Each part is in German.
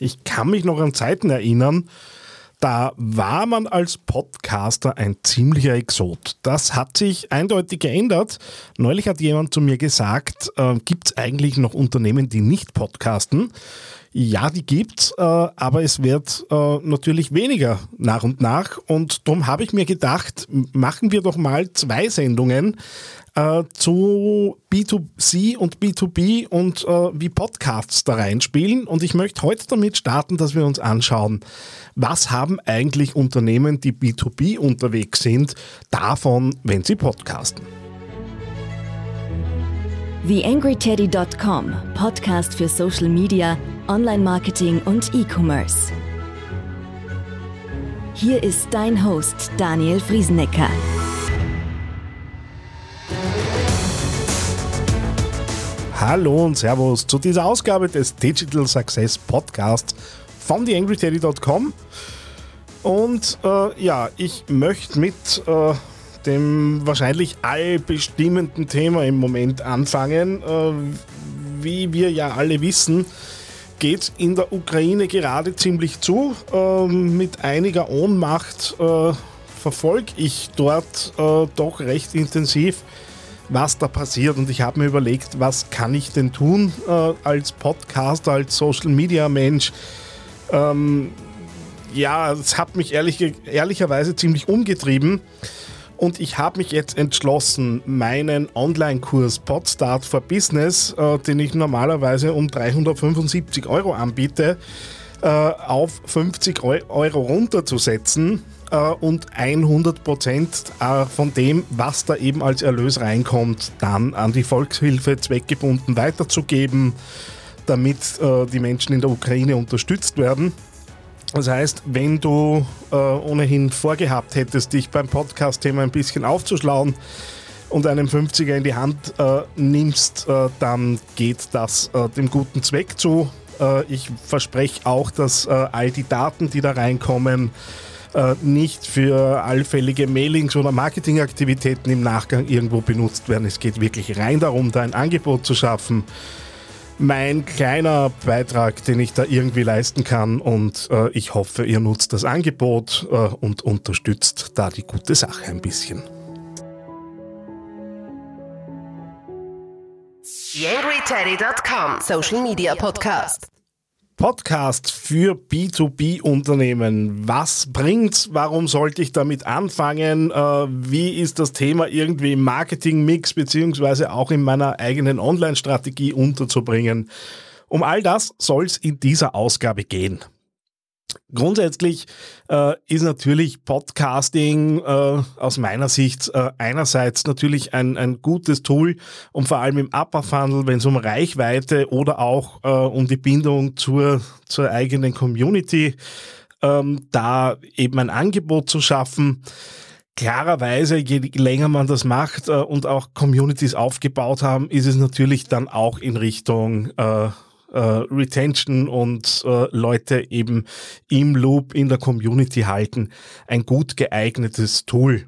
Ich kann mich noch an Zeiten erinnern, da war man als Podcaster ein ziemlicher Exot. Das hat sich eindeutig geändert. Neulich hat jemand zu mir gesagt, äh, gibt es eigentlich noch Unternehmen, die nicht podcasten? Ja, die gibt's, äh, aber es wird äh, natürlich weniger nach und nach. Und darum habe ich mir gedacht, machen wir doch mal zwei Sendungen äh, zu B2C und B2B und äh, wie Podcasts da reinspielen. Und ich möchte heute damit starten, dass wir uns anschauen, was haben eigentlich Unternehmen, die B2B unterwegs sind, davon, wenn sie podcasten. TheAngryTeddy.com, Podcast für Social Media, Online-Marketing und E-Commerce. Hier ist dein Host Daniel Friesenecker. Hallo und Servus zu dieser Ausgabe des Digital Success Podcasts von TheAngryTeddy.com. Und äh, ja, ich möchte mit äh, dem wahrscheinlich allbestimmenden Thema im Moment anfangen. Äh, wie wir ja alle wissen, geht in der Ukraine gerade ziemlich zu. Ähm, mit einiger Ohnmacht äh, verfolge ich dort äh, doch recht intensiv, was da passiert. Und ich habe mir überlegt, was kann ich denn tun als Podcaster, als Social Media Mensch. Ähm, ja, es hat mich ehrlich, ehrlicherweise ziemlich umgetrieben. Und ich habe mich jetzt entschlossen, meinen Online-Kurs Podstart for Business, äh, den ich normalerweise um 375 Euro anbiete, äh, auf 50 Euro runterzusetzen äh, und 100 Prozent von dem, was da eben als Erlös reinkommt, dann an die Volkshilfe zweckgebunden weiterzugeben, damit die Menschen in der Ukraine unterstützt werden. Das heißt, wenn du äh, ohnehin vorgehabt hättest, dich beim Podcast-Thema ein bisschen aufzuschlauen und einen 50er in die Hand äh, nimmst, äh, dann geht das äh, dem guten Zweck zu. Äh, ich verspreche auch, dass äh, all die Daten, die da reinkommen, nicht für allfällige Mailings oder Marketingaktivitäten im Nachgang irgendwo benutzt werden. Es geht wirklich rein darum, da ein Angebot zu schaffen mein kleiner Beitrag, den ich da irgendwie leisten kann. Und äh, ich hoffe, ihr nutzt das Angebot äh, und unterstützt da die gute Sache ein bisschen. Social Media Podcast. Podcast für B2B-Unternehmen. Was bringt's? Warum sollte ich damit anfangen? Äh, wie ist das Thema irgendwie im Marketing-Mix beziehungsweise auch in meiner eigenen Online-Strategie unterzubringen? Um all das soll es in dieser Ausgabe gehen. Grundsätzlich äh, ist natürlich Podcasting äh, aus meiner Sicht äh, einerseits natürlich ein, ein gutes Tool, um vor allem im Upper Funnel, wenn es um Reichweite oder auch äh, um die Bindung zur, zur eigenen Community, ähm, da eben ein Angebot zu schaffen. Klarerweise, je länger man das macht äh, und auch Communities aufgebaut haben, ist es natürlich dann auch in Richtung äh, Retention und äh, Leute eben im Loop in der Community halten, ein gut geeignetes Tool.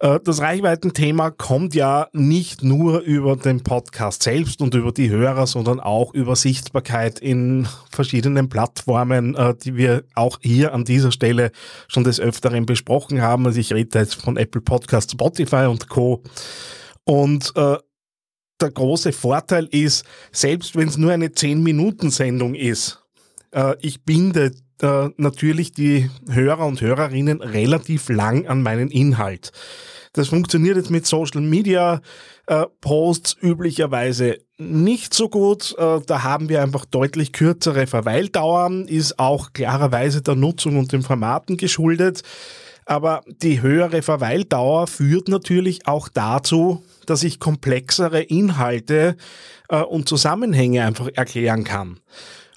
Äh, das Reichweitenthema kommt ja nicht nur über den Podcast selbst und über die Hörer, sondern auch über Sichtbarkeit in verschiedenen Plattformen, äh, die wir auch hier an dieser Stelle schon des Öfteren besprochen haben. Also ich rede jetzt von Apple Podcast, Spotify und Co. Und äh, der große Vorteil ist, selbst wenn es nur eine 10-Minuten-Sendung ist, äh, ich binde äh, natürlich die Hörer und Hörerinnen relativ lang an meinen Inhalt. Das funktioniert jetzt mit Social Media äh, Posts üblicherweise nicht so gut. Äh, da haben wir einfach deutlich kürzere Verweildauern, ist auch klarerweise der Nutzung und den Formaten geschuldet. Aber die höhere Verweildauer führt natürlich auch dazu, dass ich komplexere Inhalte äh, und Zusammenhänge einfach erklären kann.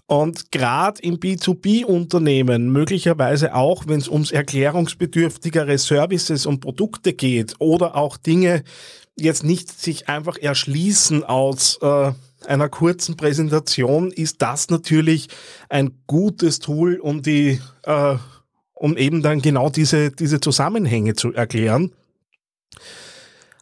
Und gerade im B2B-Unternehmen, möglicherweise auch, wenn es ums erklärungsbedürftigere Services und Produkte geht oder auch Dinge jetzt nicht sich einfach erschließen aus äh, einer kurzen Präsentation, ist das natürlich ein gutes Tool, um die, äh, um eben dann genau diese, diese Zusammenhänge zu erklären.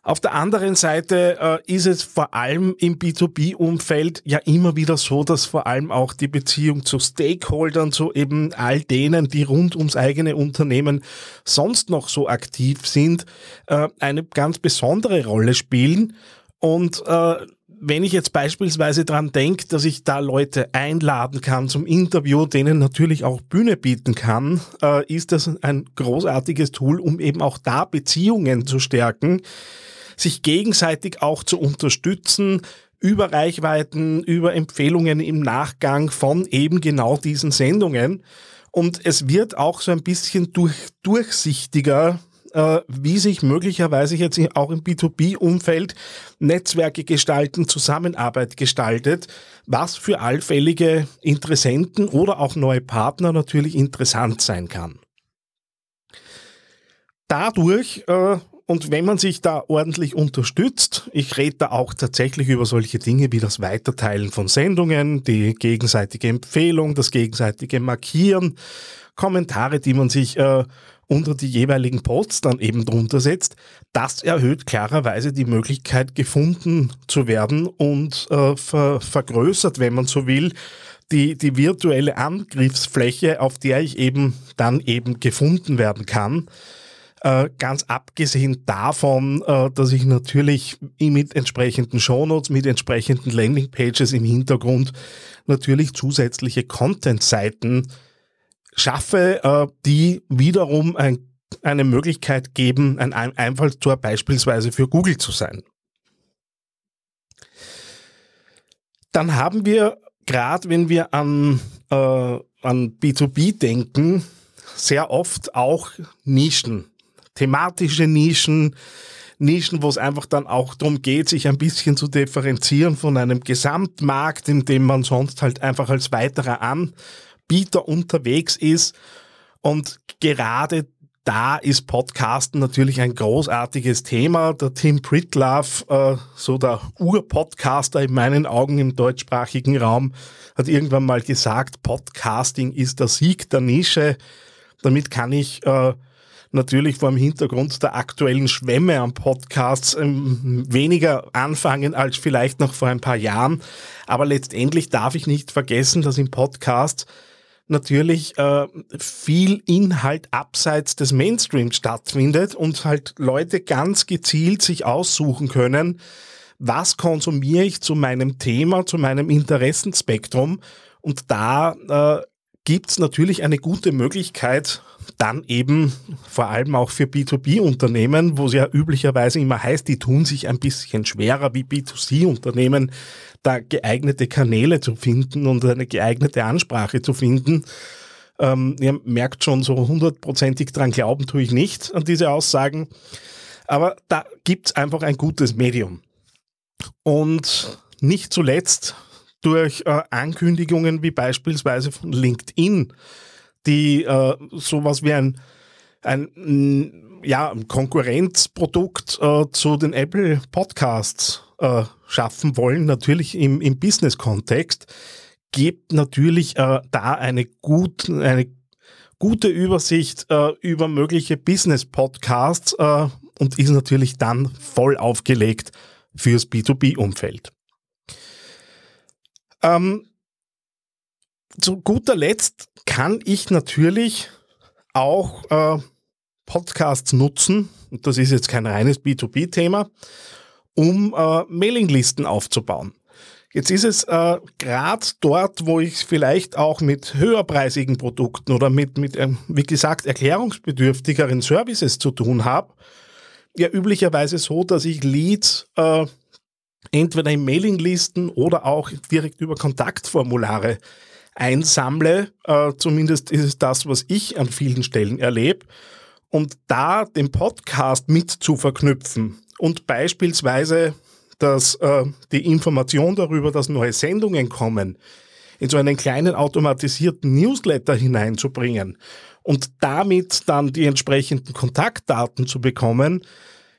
Auf der anderen Seite äh, ist es vor allem im B2B-Umfeld ja immer wieder so, dass vor allem auch die Beziehung zu Stakeholdern, zu eben all denen, die rund ums eigene Unternehmen sonst noch so aktiv sind, äh, eine ganz besondere Rolle spielen. Und äh, wenn ich jetzt beispielsweise dran denke, dass ich da Leute einladen kann zum Interview, denen natürlich auch Bühne bieten kann, äh, ist das ein großartiges Tool, um eben auch da Beziehungen zu stärken sich gegenseitig auch zu unterstützen, über Reichweiten, über Empfehlungen im Nachgang von eben genau diesen Sendungen. Und es wird auch so ein bisschen durch, durchsichtiger, äh, wie sich möglicherweise jetzt auch im B2B-Umfeld Netzwerke gestalten, Zusammenarbeit gestaltet, was für allfällige Interessenten oder auch neue Partner natürlich interessant sein kann. Dadurch äh, und wenn man sich da ordentlich unterstützt, ich rede da auch tatsächlich über solche Dinge wie das Weiterteilen von Sendungen, die gegenseitige Empfehlung, das gegenseitige Markieren, Kommentare, die man sich äh, unter die jeweiligen Posts dann eben drunter setzt, das erhöht klarerweise die Möglichkeit, gefunden zu werden und äh, ver vergrößert, wenn man so will, die, die virtuelle Angriffsfläche, auf der ich eben dann eben gefunden werden kann. Äh, ganz abgesehen davon, äh, dass ich natürlich mit entsprechenden Shownotes, mit entsprechenden Landingpages im Hintergrund natürlich zusätzliche Content-Seiten schaffe, äh, die wiederum ein, eine Möglichkeit geben, ein Einfallstor beispielsweise für Google zu sein. Dann haben wir, gerade wenn wir an, äh, an B2B denken, sehr oft auch Nischen thematische Nischen, Nischen, wo es einfach dann auch darum geht, sich ein bisschen zu differenzieren von einem Gesamtmarkt, in dem man sonst halt einfach als weiterer Anbieter unterwegs ist. Und gerade da ist Podcasten natürlich ein großartiges Thema. Der Tim Pritlove, äh, so der Urpodcaster in meinen Augen im deutschsprachigen Raum, hat irgendwann mal gesagt, Podcasting ist der Sieg der Nische. Damit kann ich äh, natürlich vor dem Hintergrund der aktuellen Schwämme am Podcast ähm, weniger anfangen als vielleicht noch vor ein paar Jahren. Aber letztendlich darf ich nicht vergessen, dass im Podcast natürlich äh, viel Inhalt abseits des Mainstreams stattfindet und halt Leute ganz gezielt sich aussuchen können, was konsumiere ich zu meinem Thema, zu meinem Interessenspektrum. Und da äh, gibt es natürlich eine gute Möglichkeit, dann eben vor allem auch für B2B-Unternehmen, wo es ja üblicherweise immer heißt, die tun sich ein bisschen schwerer wie B2C-Unternehmen, da geeignete Kanäle zu finden und eine geeignete Ansprache zu finden. Ähm, ihr merkt schon, so hundertprozentig dran glauben tue ich nicht an diese Aussagen. Aber da gibt es einfach ein gutes Medium. Und nicht zuletzt durch äh, Ankündigungen wie beispielsweise von LinkedIn, die äh, sowas wie ein, ein, ja, ein Konkurrenzprodukt äh, zu den Apple Podcasts äh, schaffen wollen, natürlich im, im Business-Kontext, gibt natürlich äh, da eine, gut, eine gute Übersicht äh, über mögliche Business-Podcasts äh, und ist natürlich dann voll aufgelegt fürs B2B-Umfeld. Ähm, zu guter Letzt kann ich natürlich auch äh, Podcasts nutzen, und das ist jetzt kein reines B2B-Thema, um äh, Mailinglisten aufzubauen. Jetzt ist es äh, gerade dort, wo ich vielleicht auch mit höherpreisigen Produkten oder mit, mit ähm, wie gesagt, erklärungsbedürftigeren Services zu tun habe, ja üblicherweise so, dass ich Leads äh, entweder in Mailinglisten oder auch direkt über Kontaktformulare einsammle. Äh, zumindest ist es das, was ich an vielen Stellen erlebe. Und da den Podcast mit zu verknüpfen und beispielsweise dass, äh, die Information darüber, dass neue Sendungen kommen, in so einen kleinen automatisierten Newsletter hineinzubringen und damit dann die entsprechenden Kontaktdaten zu bekommen,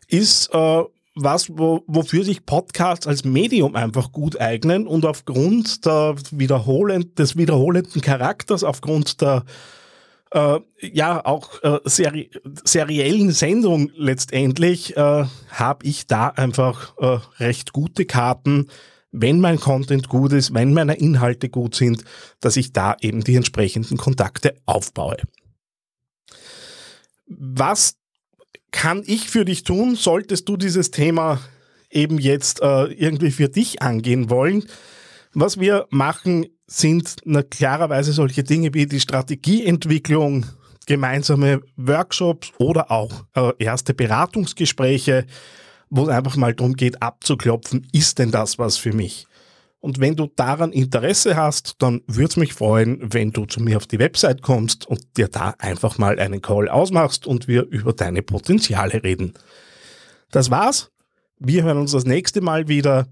ist äh, was, wo, wofür sich Podcasts als Medium einfach gut eignen und aufgrund der wiederholend, des wiederholenden Charakters, aufgrund der äh, ja auch äh, seri seriellen Sendung letztendlich äh, habe ich da einfach äh, recht gute Karten, wenn mein Content gut ist, wenn meine Inhalte gut sind, dass ich da eben die entsprechenden Kontakte aufbaue. Was kann ich für dich tun, solltest du dieses Thema eben jetzt äh, irgendwie für dich angehen wollen? Was wir machen, sind na, klarerweise solche Dinge wie die Strategieentwicklung, gemeinsame Workshops oder auch äh, erste Beratungsgespräche, wo es einfach mal darum geht, abzuklopfen, ist denn das was für mich? Und wenn du daran Interesse hast, dann würde es mich freuen, wenn du zu mir auf die Website kommst und dir da einfach mal einen Call ausmachst und wir über deine Potenziale reden. Das war's. Wir hören uns das nächste Mal wieder.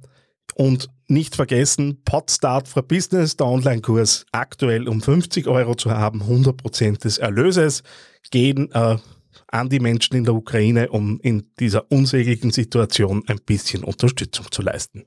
Und nicht vergessen, Podstart for Business, der Online-Kurs, aktuell um 50 Euro zu haben, 100% des Erlöses gehen äh, an die Menschen in der Ukraine, um in dieser unsäglichen Situation ein bisschen Unterstützung zu leisten.